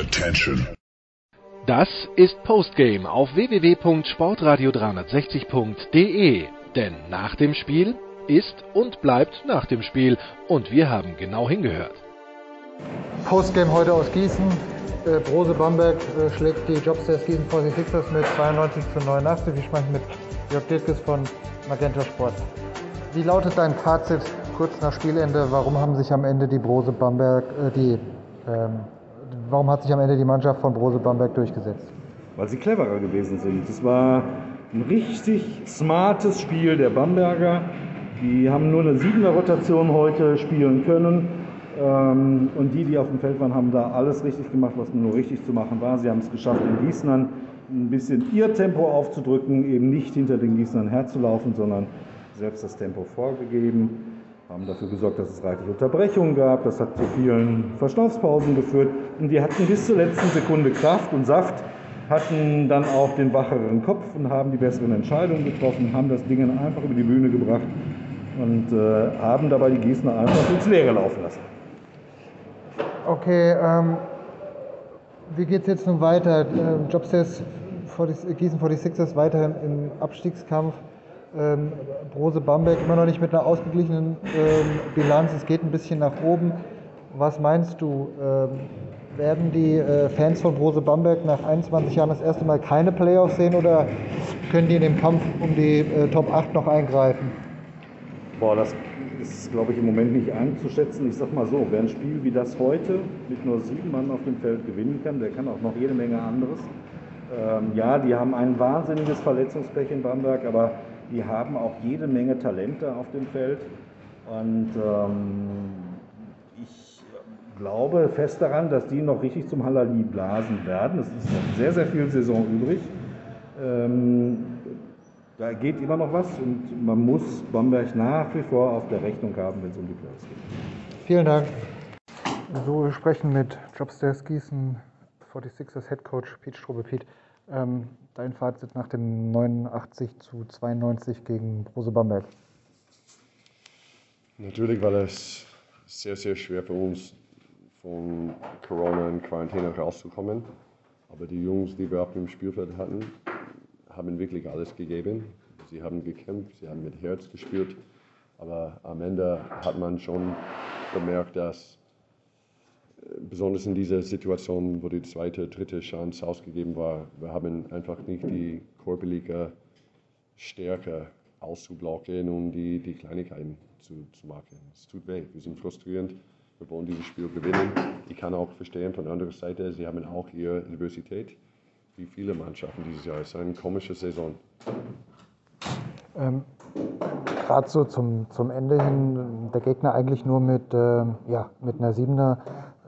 Attention. Das ist Postgame auf www.sportradio360.de. Denn nach dem Spiel ist und bleibt nach dem Spiel. Und wir haben genau hingehört. Postgame heute aus Gießen. Äh, Brose Bamberg äh, schlägt die Jobstairs Gießen 46ers mit 92 zu 89. Ich spreche mit Jörg Dirkes von Magenta Sport. Wie lautet dein Fazit kurz nach Spielende? Warum haben sich am Ende die Brose Bamberg, äh, die, ähm, warum hat sich am Ende die Mannschaft von Brose Bamberg durchgesetzt? Weil sie cleverer gewesen sind. Es war ein richtig smartes Spiel der Bamberger. Die haben nur eine siebener Rotation heute spielen können. Ähm, und die, die auf dem Feld waren, haben da alles richtig gemacht, was nur richtig zu machen war. Sie haben es geschafft, den Gießnern ein bisschen ihr Tempo aufzudrücken, eben nicht hinter den Gießnern herzulaufen, sondern selbst das Tempo vorgegeben. Haben dafür gesorgt, dass es reichlich Unterbrechungen gab. Das hat zu vielen Verschnaufspausen geführt. Und die hatten bis zur letzten Sekunde Kraft und Saft, hatten dann auch den wacheren Kopf und haben die besseren Entscheidungen getroffen, haben das Ding einfach über die Bühne gebracht und äh, haben dabei die Gießener einfach ins Leere laufen lassen. Okay, ähm, wie geht es jetzt nun weiter? Äh, Jobstairs Gießen 46ers weiterhin im Abstiegskampf. Ähm, Brose Bamberg immer noch nicht mit einer ausgeglichenen ähm, Bilanz. Es geht ein bisschen nach oben. Was meinst du? Ähm, werden die äh, Fans von Brose Bamberg nach 21 Jahren das erste Mal keine Playoffs sehen oder können die in dem Kampf um die äh, Top 8 noch eingreifen? Boah, das ist, glaube ich, im Moment nicht einzuschätzen. Ich sag mal so, wer ein Spiel wie das heute mit nur sieben Mann auf dem Feld gewinnen kann, der kann auch noch jede Menge anderes. Ähm, ja, die haben ein wahnsinniges Verletzungspech in Bamberg, aber die haben auch jede Menge Talente auf dem Feld. Und ähm, ich glaube fest daran, dass die noch richtig zum Halali blasen werden. Es ist noch sehr, sehr viel Saison übrig. Ähm, da geht immer noch was und man muss Bamberg nach wie vor auf der Rechnung haben, wenn es um die Playoffs geht. Vielen Dank. So, wir sprechen mit Jobstairs Gießen 46ers Head Coach Pete Strube. Pete, ähm, dein Fazit nach dem 89 zu 92 gegen Brose Bamberg? Natürlich war es sehr, sehr schwer für uns, von Corona in Quarantäne rauszukommen. Aber die Jungs, die wir auf dem Spielfeld hatten, haben wirklich alles gegeben. Sie haben gekämpft, sie haben mit Herz gespielt. Aber am Ende hat man schon gemerkt, dass besonders in dieser Situation, wo die zweite, dritte Chance ausgegeben war, wir haben einfach nicht die körperliche Stärke auszublocken und die, die Kleinigkeiten zu, zu machen. Es tut weh, wir sind frustrierend, wir wollen dieses Spiel gewinnen. Ich kann auch verstehen, von anderer Seite, sie haben auch ihre Diversität, wie viele Mannschaften dieses Jahr. Es ist eine komische Saison. Ähm, Gerade so zum, zum Ende hin, der Gegner eigentlich nur mit, äh, ja, mit einer Siebener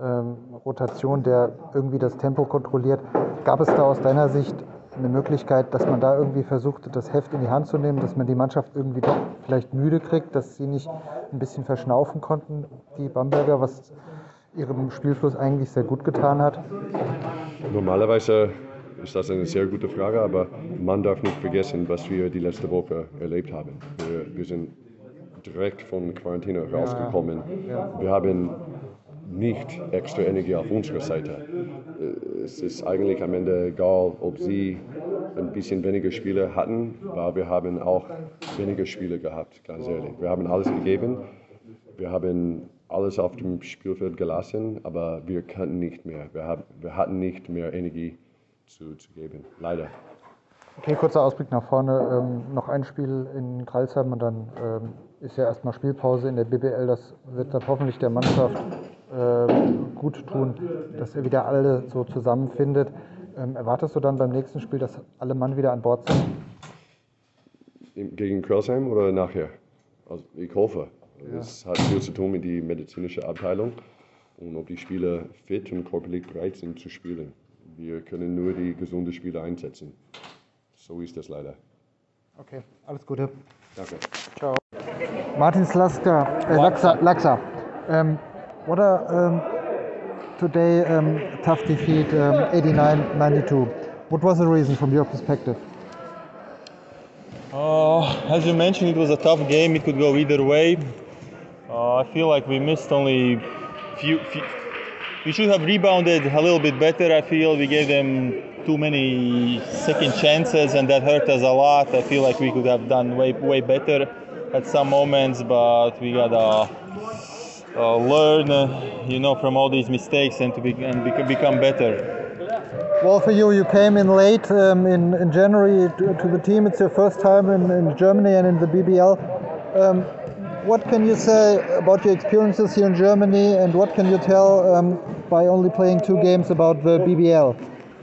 ähm, Rotation, der irgendwie das Tempo kontrolliert. Gab es da aus deiner Sicht eine Möglichkeit, dass man da irgendwie versucht, das Heft in die Hand zu nehmen, dass man die Mannschaft irgendwie doch vielleicht müde kriegt, dass sie nicht ein bisschen verschnaufen konnten, die Bamberger, was ihrem Spielfluss eigentlich sehr gut getan hat? Normalerweise ist das eine sehr gute Frage, aber man darf nicht vergessen, was wir die letzte Woche erlebt haben. Wir, wir sind direkt von Quarantäne rausgekommen. Wir haben nicht extra Energie auf unserer Seite. Äh, es ist eigentlich am Ende egal, ob sie ein bisschen weniger Spiele hatten, weil wir haben auch weniger Spiele gehabt, ganz ehrlich. Wir haben alles gegeben, wir haben alles auf dem Spielfeld gelassen, aber wir konnten nicht mehr. Wir, haben, wir hatten nicht mehr Energie zu, zu geben, leider. Okay, kurzer Ausblick nach vorne. Ähm, noch ein Spiel in Kreilsheim und dann ähm, ist ja erstmal Spielpause in der BBL. Das wird dann hoffentlich der Mannschaft gut tun, dass er wieder alle so zusammenfindet. Ähm, erwartest du dann beim nächsten Spiel, dass alle Mann wieder an Bord sind? Gegen Kölsheim oder nachher? Also ich hoffe. Es ja. hat viel zu tun mit der medizinischen Abteilung und ob die Spieler fit und körperlich bereit sind zu spielen. Wir können nur die gesunden Spieler einsetzen. So ist das leider. Okay, alles Gute. Danke. Ciao. Martin Slaska, äh, Laxa. Laxa. Um, what are um, today um, tough defeat, 89-92? What was the reason from your perspective? Uh, as you mentioned, it was a tough game. It could go either way. Uh, I feel like we missed only few, few we should have rebounded a little bit better. I feel we gave them too many second chances, and that hurt us a lot. I feel like we could have done way way better at some moments, but we gotta uh, learn, uh, you know, from all these mistakes and to be, and bec- become better. Well, for you, you came in late um, in, in January to, to, the team. It's your first time in, in Germany and in the BBL. Um, what can you say about your experiences here in Germany, and what can you tell um, by only playing two games about the BBL?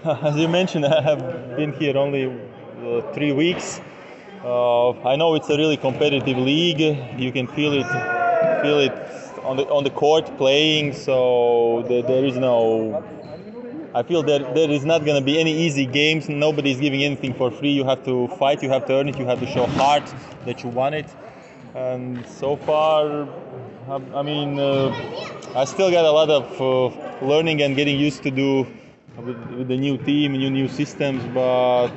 As you mentioned, I have been here only uh, three weeks. Uh, I know it's a really competitive league. You can feel it, feel it on the on the court playing. So there, there is no. I feel that there is not going to be any easy games. Nobody is giving anything for free. You have to fight. You have to earn it. You have to show heart that you want it and so far I mean uh, I still got a lot of uh, learning and getting used to do with, with, the new team new new systems but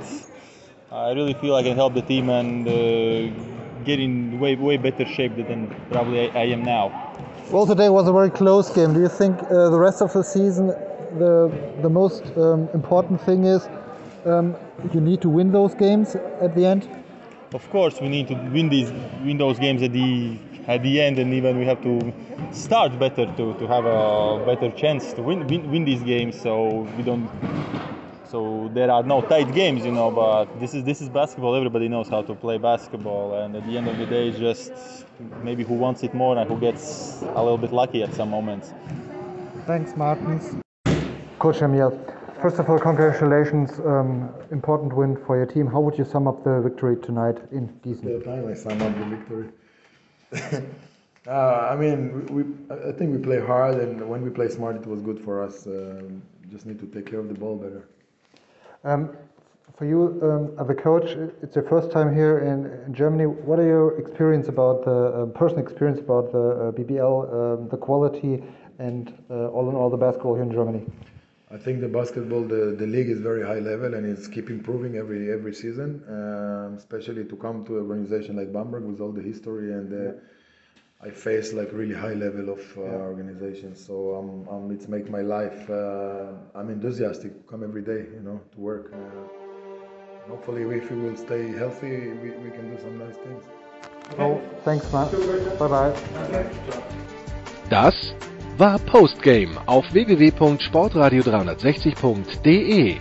I really feel I can help the team and uh, get in way way better shape than probably I, I, am now. Well today was a very close game. Do you think uh, the rest of the season the the most um, important thing is um, you need to win those games at the end? Of course we need to win these win those games at the at the end and even we have to start better to, to have a better chance to win, win win these games. So we don't so there are no tight games you know but this is this is basketball everybody knows how to play basketball and at the end of the day it's just maybe who wants it more and who gets a little bit lucky at some moments thanks martins coach emil First of all, congratulations. Um, important win for your team. How would you sum up the victory tonight in Gießen? Yeah, finally sum up the victory. uh, I mean, we, I think we play hard, and when we play smart, it was good for us. Um, just need to take care of the ball better. Um, for you, um, as a coach, it's your first time here in, in Germany. What are your experience about the uh, personal experience about the uh, BBL, um, the quality, and uh, all in all the basketball here in Germany? I think the basketball, the, the league is very high level and it's keep improving every every season. Um, especially to come to an organization like Bamberg with all the history and uh, I face like really high level of uh, yeah. organization. So um, um, it's make my life. Uh, I'm enthusiastic. Come every day, you know, to work. Uh, hopefully, if we will stay healthy, we, we can do some nice things. Oh, thanks, Matt. Bye bye. Das war Postgame auf www.sportradio360.de.